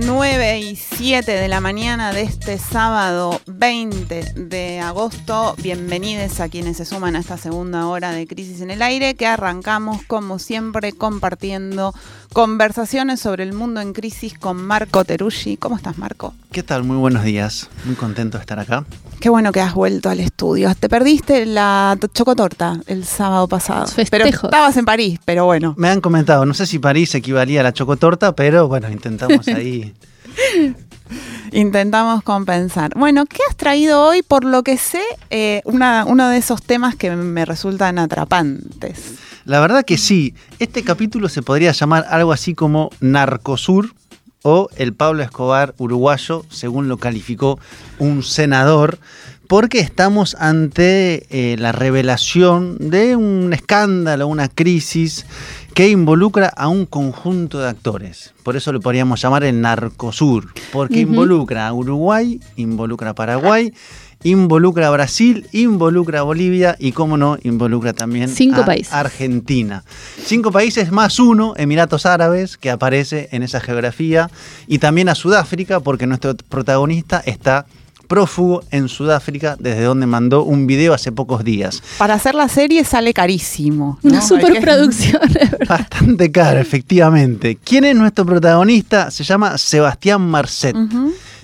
9 y 7 de la mañana de este sábado 20 de agosto. Bienvenidos a quienes se suman a esta segunda hora de Crisis en el Aire, que arrancamos como siempre compartiendo conversaciones sobre el mundo en crisis con Marco Teruggi. ¿Cómo estás, Marco? ¿Qué tal? Muy buenos días. Muy contento de estar acá. Qué bueno que has vuelto al estudio. Te perdiste la chocotorta el sábado pasado. Pero estabas en París, pero bueno. Me han comentado, no sé si París equivalía a la chocotorta, pero bueno, intentamos ahí Intentamos compensar. Bueno, ¿qué has traído hoy? Por lo que sé, eh, uno de esos temas que me resultan atrapantes. La verdad que sí. Este capítulo se podría llamar algo así como Narcosur o el Pablo Escobar uruguayo, según lo calificó un senador, porque estamos ante eh, la revelación de un escándalo, una crisis que involucra a un conjunto de actores. Por eso lo podríamos llamar el Narcosur, porque involucra a Uruguay, involucra a Paraguay, involucra a Brasil, involucra a Bolivia y, como no, involucra también a Argentina. Cinco países más uno, Emiratos Árabes, que aparece en esa geografía, y también a Sudáfrica, porque nuestro protagonista está prófugo en Sudáfrica, desde donde mandó un video hace pocos días. Para hacer la serie sale carísimo. Una superproducción. Bastante caro, efectivamente. ¿Quién es nuestro protagonista? Se llama Sebastián Marcet.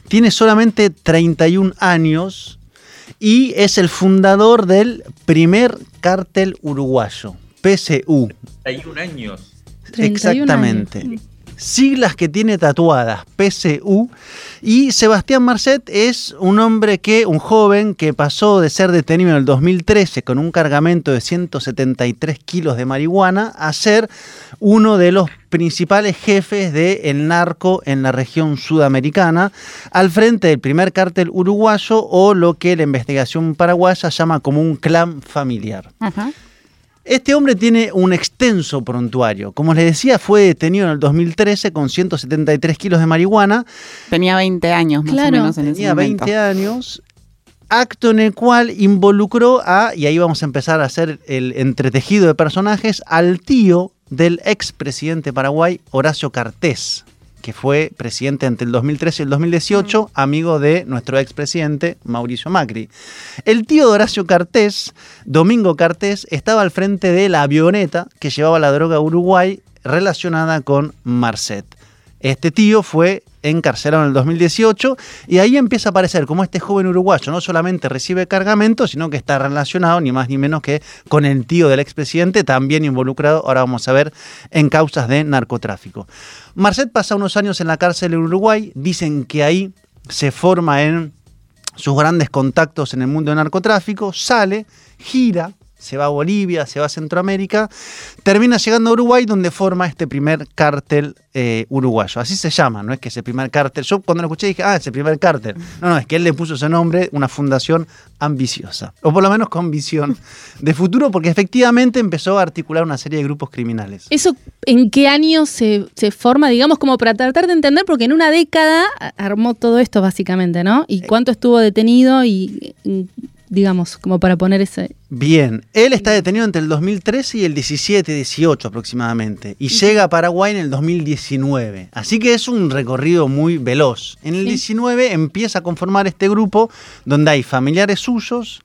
Tiene solamente 31 años y es el fundador del primer cártel uruguayo, PSU. 31 años. Exactamente siglas que tiene tatuadas, PCU. Y Sebastián Marcet es un hombre que, un joven que pasó de ser detenido en el 2013 con un cargamento de 173 kilos de marihuana a ser uno de los principales jefes del narco en la región sudamericana, al frente del primer cártel uruguayo o lo que la investigación paraguaya llama como un clan familiar. Este hombre tiene un extenso prontuario. Como les decía, fue detenido en el 2013 con 173 kilos de marihuana. Tenía 20 años, más o menos. En Tenía 20 años. Acto en el cual involucró a, y ahí vamos a empezar a hacer el entretejido de personajes, al tío del expresidente Paraguay, Horacio Cartés que fue presidente entre el 2013 y el 2018, amigo de nuestro expresidente Mauricio Macri. El tío de Horacio Cartés, Domingo Cartés, estaba al frente de la avioneta que llevaba la droga a Uruguay relacionada con Marcet. Este tío fue encarcelado en el 2018 y ahí empieza a aparecer como este joven uruguayo no solamente recibe cargamento, sino que está relacionado ni más ni menos que con el tío del expresidente, también involucrado, ahora vamos a ver, en causas de narcotráfico. Marcet pasa unos años en la cárcel en Uruguay, dicen que ahí se forma en sus grandes contactos en el mundo del narcotráfico, sale, gira, se va a Bolivia, se va a Centroamérica, termina llegando a Uruguay donde forma este primer cártel eh, uruguayo. Así se llama, no es que ese primer cártel. Yo cuando lo escuché dije, ah, ese primer cártel. No, no, es que él le puso ese nombre, una fundación ambiciosa, o por lo menos con visión de futuro, porque efectivamente empezó a articular una serie de grupos criminales. ¿Eso en qué año se, se forma, digamos, como para tratar de entender? Porque en una década armó todo esto básicamente, ¿no? ¿Y cuánto estuvo detenido y digamos, como para poner ese... Bien, él está detenido entre el 2013 y el 17-18 aproximadamente, y llega a Paraguay en el 2019, así que es un recorrido muy veloz. En el 19 empieza a conformar este grupo donde hay familiares suyos,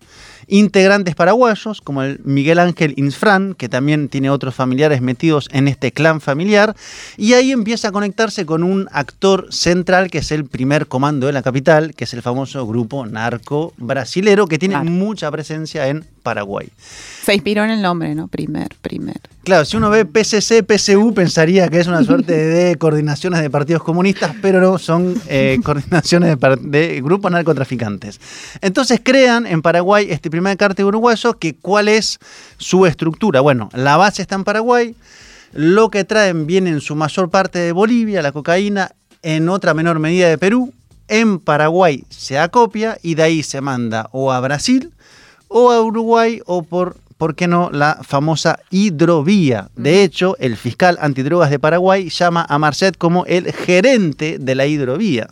integrantes paraguayos, como el Miguel Ángel Insfran, que también tiene otros familiares metidos en este clan familiar, y ahí empieza a conectarse con un actor central que es el primer comando de la capital, que es el famoso grupo narco brasilero, que tiene mucha presencia en Paraguay. Se inspiró en el nombre, ¿no? Primer, primer. Claro, si uno ve PCC, PCU, pensaría que es una suerte de coordinaciones de partidos comunistas, pero no, son eh, coordinaciones de, de, grupos narcotraficantes. Entonces crean en Paraguay este primer cártel uruguayo, que ¿cuál es su estructura? Bueno, la base está en Paraguay, lo que traen viene en su mayor parte de Bolivia, la cocaína, en otra menor medida de Perú, en Paraguay se acopia y de ahí se manda o a Brasil o a Uruguay o por, ¿por qué no?, la famosa hidrovía. De hecho, el fiscal antidrogas de Paraguay llama a Marcet como el gerente de la hidrovía.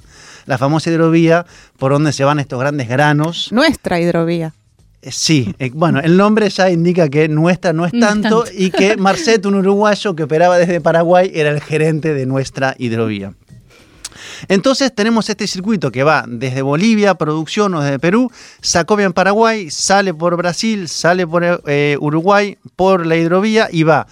La famosa hidrovía por donde se van estos grandes granos. Nuestra hidrovía. Eh, sí, eh, bueno, el nombre ya indica que nuestra no es tanto y que Marcet, un uruguayo que operaba desde Paraguay, era el gerente de nuestra hidrovía. Entonces tenemos este circuito que va desde Bolivia, producción o desde Perú, Sacobia en Paraguay, sale por Brasil, sale por eh, Uruguay, por la hidrovía y va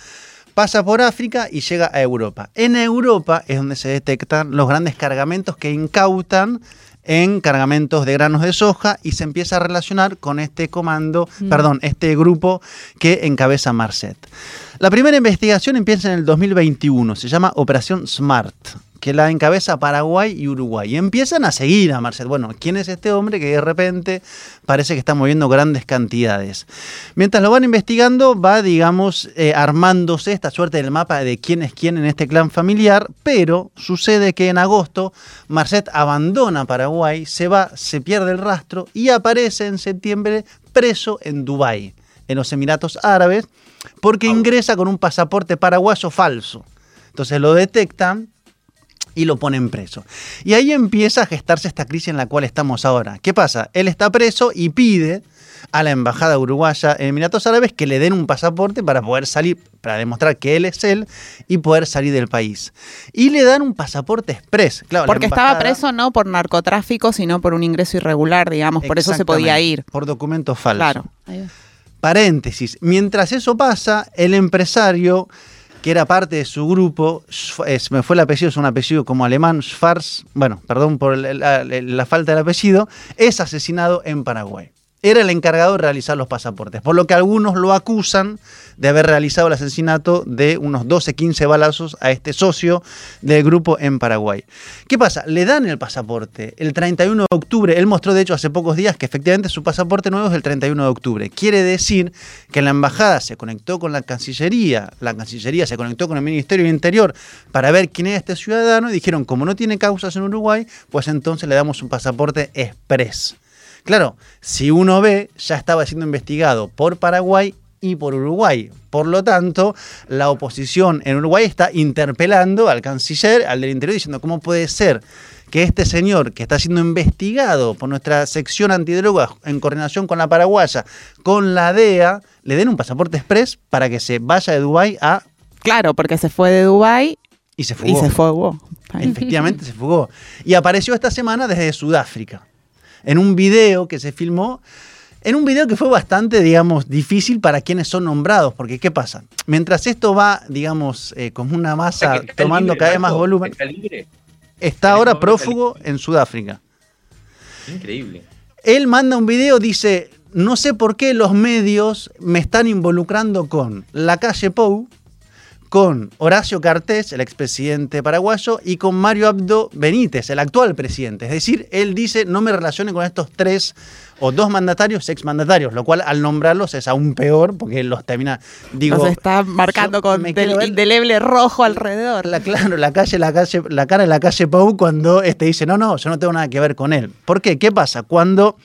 pasa por África y llega a Europa. En Europa es donde se detectan los grandes cargamentos que incautan en cargamentos de granos de soja y se empieza a relacionar con este comando, mm. perdón, este grupo que encabeza Marcet. La primera investigación empieza en el 2021, se llama Operación SMART que la encabeza Paraguay y Uruguay. Y empiezan a seguir a Marcet. Bueno, ¿quién es este hombre que de repente parece que está moviendo grandes cantidades? Mientras lo van investigando, va, digamos, eh, armándose esta suerte del mapa de quién es quién en este clan familiar, pero sucede que en agosto Marcet abandona Paraguay, se va, se pierde el rastro y aparece en septiembre preso en Dubái, en los Emiratos Árabes, porque ingresa con un pasaporte paraguayo falso. Entonces lo detectan y lo ponen preso. Y ahí empieza a gestarse esta crisis en la cual estamos ahora. ¿Qué pasa? Él está preso y pide a la embajada uruguaya en Emiratos Árabes que le den un pasaporte para poder salir, para demostrar que él es él y poder salir del país. Y le dan un pasaporte express. Claro, Porque estaba preso no por narcotráfico, sino por un ingreso irregular, digamos, por eso se podía ir. Por documentos falsos. Claro. Paréntesis. Mientras eso pasa, el empresario que era parte de su grupo, me fue el apellido, es un apellido como alemán, Schwarz, bueno, perdón por la, falta del apellido, es asesinado en Paraguay era el encargado de realizar los pasaportes, por lo que algunos lo acusan de haber realizado el asesinato de unos 12, 15 balazos a este socio del grupo en Paraguay. ¿Qué pasa? Le dan el pasaporte el 31 de octubre, él mostró de hecho hace pocos días que efectivamente su pasaporte nuevo es el 31 de octubre. Quiere decir que la embajada se conectó con la Cancillería, la Cancillería se conectó con el Ministerio del Interior para ver quién es este ciudadano y dijeron, como no tiene causas en Uruguay, pues entonces le damos un pasaporte express. Claro, si uno ve, ya estaba siendo investigado por Paraguay y por Uruguay. Por lo tanto, la oposición en Uruguay está interpelando al canciller, al del interior, diciendo cómo puede ser que este señor que está siendo investigado por nuestra sección antidrogas en coordinación con la paraguaya, con la DEA, le den un pasaporte express para que se vaya de Dubái a... Claro, porque se fue de Dubái y se fugó. Y se fugó. Efectivamente se fugó. Y apareció esta semana desde Sudáfrica en un video que se filmó, en un video que fue bastante, digamos, difícil para quienes son nombrados, porque ¿qué pasa? Mientras esto va, digamos, eh, como una masa tomando cada vez más volumen, está, ahora prófugo en Sudáfrica. Increíble. Él manda un video, dice, no sé por qué los medios me están involucrando con la calle Pou, con Horacio Cartés, el expresidente paraguayo, y con Mario Abdo Benítez, el actual presidente. Es decir, él dice, no me relacione con estos tres o dos mandatarios exmandatarios, lo cual al nombrarlos es aún peor porque los termina, digo... Los está marcando con del indeleble rojo alrededor. La, claro, la, calle, la, calle, la cara de la calle Pau cuando este dice, no, no, yo no tengo nada que ver con él. ¿Por qué? ¿Qué pasa? Cuando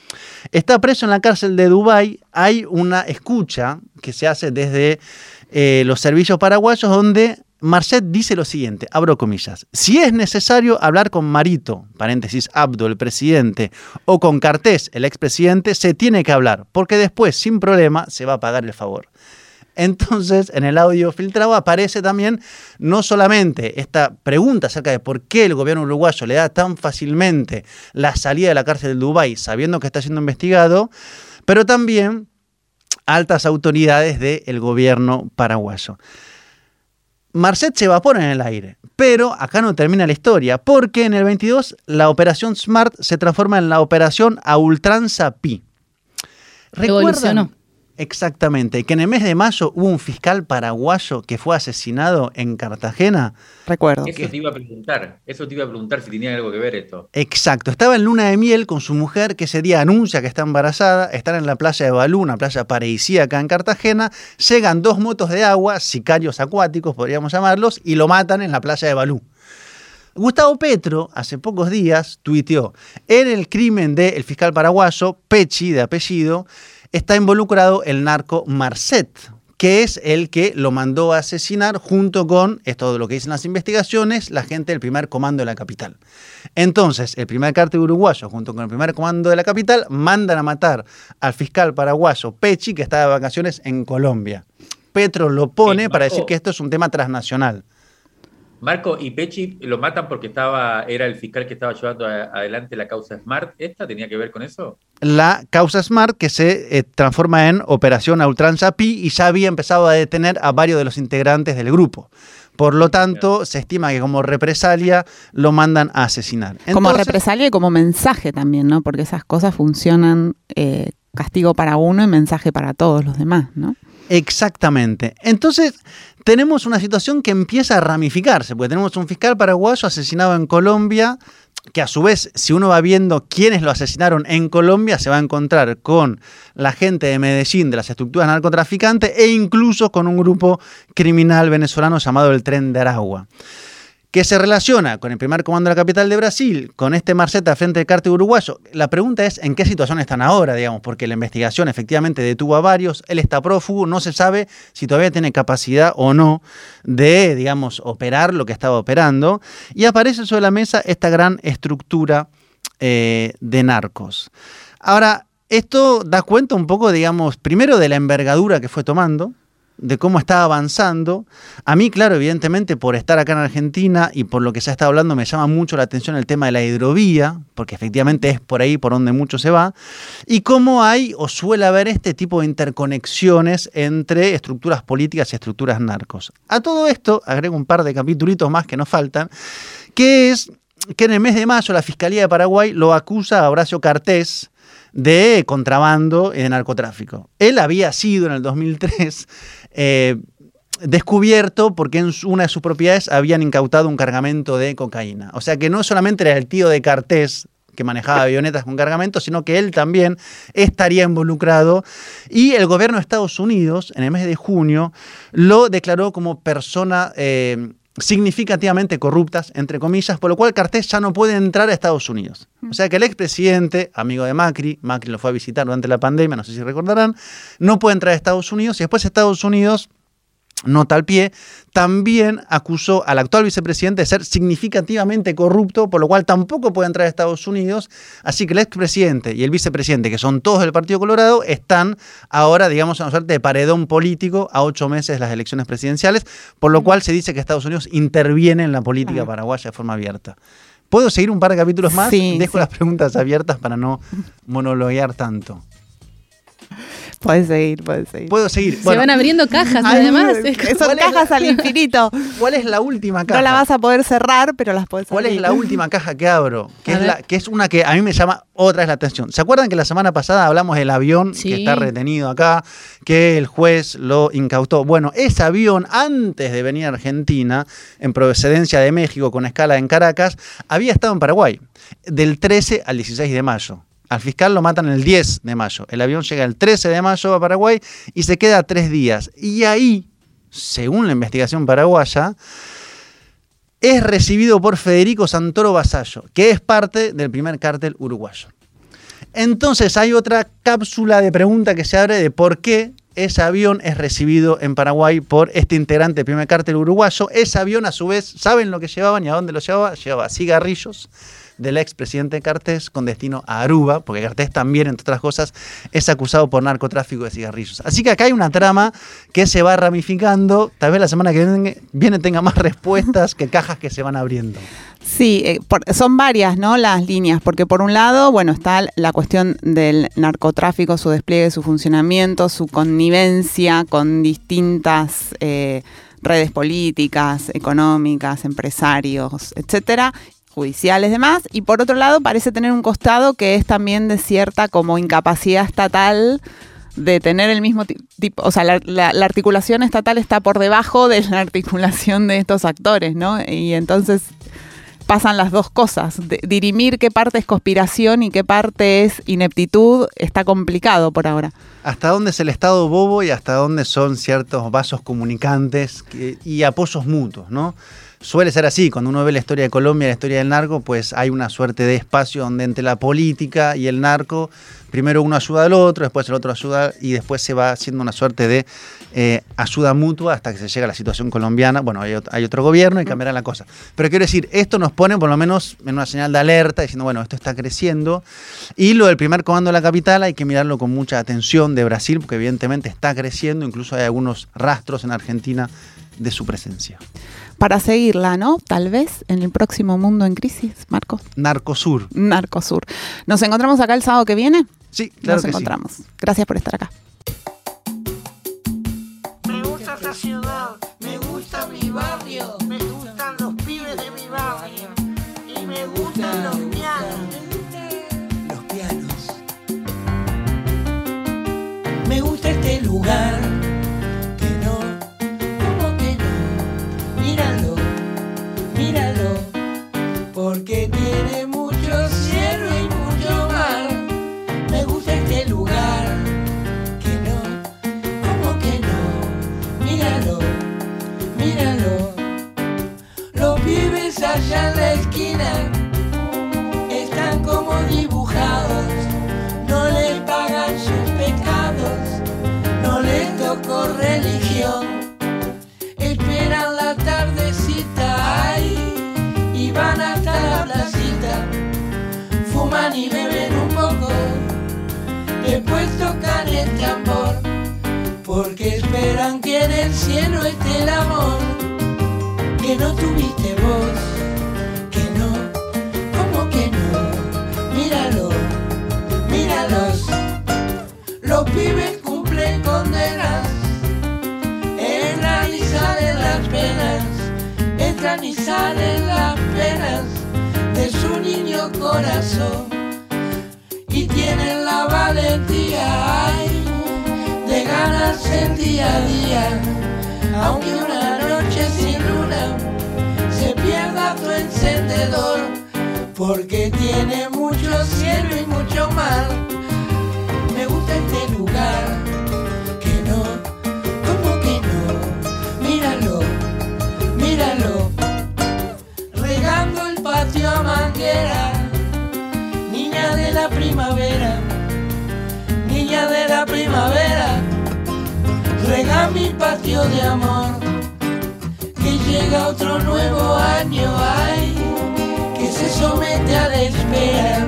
está preso en la cárcel de Dubái hay una escucha que se hace desde eh, los servicios paraguayos donde Marcet dice lo siguiente, abro comillas, si es necesario hablar con Marito, paréntesis, Abdo, el presidente, o con Cartés, el expresidente, se tiene que hablar, porque después, sin problema, se va a pagar el favor. Entonces, en el audio filtrado aparece también no solamente esta pregunta acerca de por qué el gobierno uruguayo le da tan fácilmente la salida de la cárcel de Dubái sabiendo que está siendo investigado, pero también altas autoridades del gobierno paraguayo. Marcet se evapora en el aire, pero acá no termina la historia, porque en el 22 la operación SMART se transforma en la operación a ultranza Pi. Evolucionó. Exactamente, que en el mes de mayo hubo un fiscal paraguayo que fue asesinado en Cartagena. Recuerdo. Eso te iba a preguntar, eso te iba a preguntar si tenía algo que ver esto. Exacto, estaba en luna de miel con su mujer que ese día anuncia que está embarazada, están en la playa de Balú, una playa paradisíaca en Cartagena, llegan dos motos de agua, sicarios acuáticos podríamos llamarlos, y lo matan en la playa de Balú. Gustavo Petro, hace pocos días, tuiteó, en el crimen del fiscal paraguayo, Pechi, de apellido, está involucrado el narco Marcet, que es el que lo mandó a asesinar junto con, esto de lo que dicen las investigaciones, la gente del primer comando de la capital. Entonces, el primer cártel uruguayo, junto con el primer comando de la capital, mandan a matar al fiscal paraguayo Pechi, que está de vacaciones en Colombia. Petro lo pone para decir que esto es un tema transnacional. Marco y Pechi lo matan porque estaba, era el fiscal que estaba llevando a- adelante la causa Smart. ¿Esta tenía que ver con eso? la causa Smart que se eh, transforma en Operación a Ultranza Pi y ya había empezado a detener a varios de los integrantes del grupo. Por lo tanto, se estima que como represalia lo mandan a asesinar. como represalia y como mensaje también, ¿no? Porque esas cosas funcionan eh, castigo para uno y mensaje para todos los demás, ¿no? Exactamente. Entonces, tenemos una situación que empieza a ramificarse, porque tenemos un fiscal paraguayo asesinado en Colombia, que a su vez, si uno va viendo quiénes lo asesinaron en Colombia, se va a encontrar con la gente de Medellín, de las estructuras narcotraficantes, e incluso con un grupo criminal venezolano llamado el Tren de Aragua que se relaciona con el primer comando de la capital de Brasil, con este Marceta frente al cártel uruguayo. La pregunta es en qué situación están ahora, digamos, porque la investigación efectivamente detuvo a varios, él está prófugo, no se sabe si todavía tiene capacidad o no de, digamos, operar lo que estaba operando, y aparece sobre la mesa esta gran estructura eh, de narcos. Ahora, esto da cuenta un poco, digamos, primero de la envergadura que fue tomando, de cómo está avanzando. A mí, claro, evidentemente, por estar acá en Argentina y por lo que se ha estado hablando, me llama mucho la atención el tema de la hidrovía, porque efectivamente es por ahí por donde mucho se va, y cómo hay o suele haber este tipo de interconexiones entre estructuras políticas y estructuras narcos. A todo esto, agrego un par de capítulos más que nos faltan, que es que en el mes de mayo la Fiscalía de Paraguay lo acusa a Horacio Cartés de contrabando y de narcotráfico. Él había sido en el 2003 eh, descubierto porque en una de sus propiedades habían incautado un cargamento de cocaína. O sea que no solamente era el tío de Cartés que manejaba avionetas con cargamento, sino que él también estaría involucrado. Y el gobierno de Estados Unidos, en el mes de junio, lo declaró como persona eh, significativamente corruptas, entre comillas, por lo cual Cartés ya no puede entrar a Estados Unidos. O sea que el expresidente, amigo de Macri, Macri lo fue a visitar durante la pandemia, no sé si recordarán, no puede entrar a Estados Unidos y después Estados Unidos nota al pie, también acusó al actual vicepresidente de ser significativamente corrupto, por lo cual tampoco puede entrar a Estados Unidos. Así que el expresidente y el vicepresidente, que son todos del Partido Colorado, están ahora, digamos, en una suerte de paredón político a ocho meses de las elecciones presidenciales, por lo cual se dice que Estados Unidos interviene en la política paraguaya de forma abierta. ¿Puedo seguir un par de capítulos más? Sí, Dejo sí. las preguntas abiertas para no monologuear tanto. Puedes seguir, puedes seguir. ¿Puedo seguir? Se van abriendo cajas, Ay, además. Son ¿Cuál es cajas la- al infinito. ¿Cuál es la última caja? No la vas a poder cerrar, pero las puedes ¿Cuál es la última caja que abro? Que A es, ver. la, que es una que a mí me llama otra vez la atención. ¿Se acuerdan que la semana pasada hablamos del avión Sí. que está retenido acá, que el juez lo incautó? Bueno, ese avión, antes de venir a Argentina, en procedencia de México con escala en Caracas, había estado en Paraguay, del 13 al 16 de mayo. Al fiscal lo matan el 10 de mayo. El avión llega el 13 de mayo a Paraguay y se queda tres días. Y ahí, según la investigación paraguaya, es recibido por Federico Santoro Vasallo, que es parte del primer cártel uruguayo. Entonces hay otra cápsula de pregunta que se abre de por qué ese avión es recibido en Paraguay por este integrante del primer cártel uruguayo. Ese avión, a su vez, ¿saben lo que llevaban y a dónde lo llevaba? Llevaba cigarrillos del expresidente Cartés con destino a Aruba, porque Cartés también, entre otras cosas, es acusado por narcotráfico de cigarrillos. Así que acá hay una trama que se va ramificando. Tal vez la semana que viene, tenga más respuestas que cajas que se van abriendo. Sí, eh, son varias, ¿no? Las líneas, porque por un lado, bueno, está la cuestión del narcotráfico, su despliegue, su funcionamiento, su connivencia con distintas eh, redes políticas, económicas, empresarios, etcétera, judiciales, demás. Y por otro lado, parece tener un costado que es también de cierta como incapacidad estatal de tener el mismo tipo, o sea, la, la, articulación estatal está por debajo de la articulación de estos actores, ¿no? Y entonces pasan las dos cosas. dirimir qué parte es conspiración y qué parte es ineptitud está complicado por ahora. ¿Hasta dónde es el Estado bobo y hasta dónde son ciertos vasos comunicantes y apoyos mutuos, ¿no? Suele ser así, cuando uno ve la historia de Colombia la historia del narco, pues hay una suerte de espacio donde entre la política y el narco primero uno ayuda al otro, después el otro ayuda y después se va haciendo una suerte de eh, ayuda mutua hasta que se llega a la situación colombiana. Bueno, hay, otro gobierno y cambiará la cosa. Pero quiero decir, esto nos pone por lo menos en una señal de alerta diciendo, bueno, esto está creciendo. Y lo del primer comando de la capital hay que mirarlo con mucha atención de Brasil, porque evidentemente está creciendo, incluso hay algunos rastros en Argentina de su presencia. Para seguirla, ¿no? Tal vez en el próximo Mundo en Crisis, Marcos. Narcosur. Narcosur. ¿Nos encontramos acá el sábado que viene? Sí, claro Nos encontramos. Gracias por estar acá. Me gusta esta ciudad, me gusta mi barrio, me gustan los pibes de mi barrio y me gustan los pianos. Los pianos. Me gusta este lugar. Esperan que en el cielo esté el amor. Que no tuviste vos, que no, ¿cómo que no? Míralo, míralos, los pibes cumplen condenas, entran y salen las penas, entran y salen las penas de su niño corazón. Y tienen la valentía ganarse el día a día aunque una noche sin luna se pierda tu encendedor, porque tiene mucho cielo y mucho mar. Me gusta este lugar, que no, ¿cómo que no? Míralo, míralo, regando el patio a manguera, niña de la primavera, niña de la primavera mi patio de amor, que llega otro nuevo año, ay, que se somete a la espera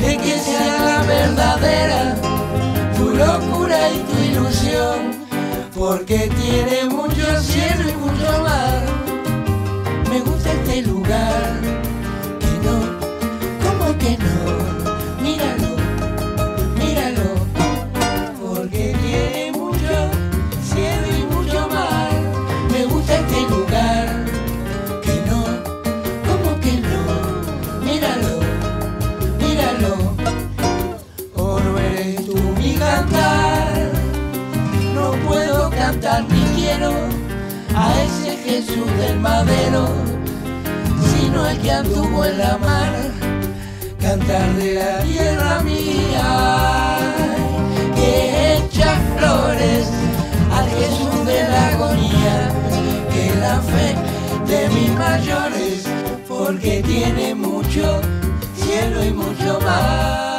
de que sea la verdadera tu locura y tu ilusión, porque tiene Jesús del madero, sino el que anduvo en la mar, cantar de la tierra mía, que echa flores al Jesús de la agonía, que la fe de mis mayores, porque tiene mucho cielo y mucho mar.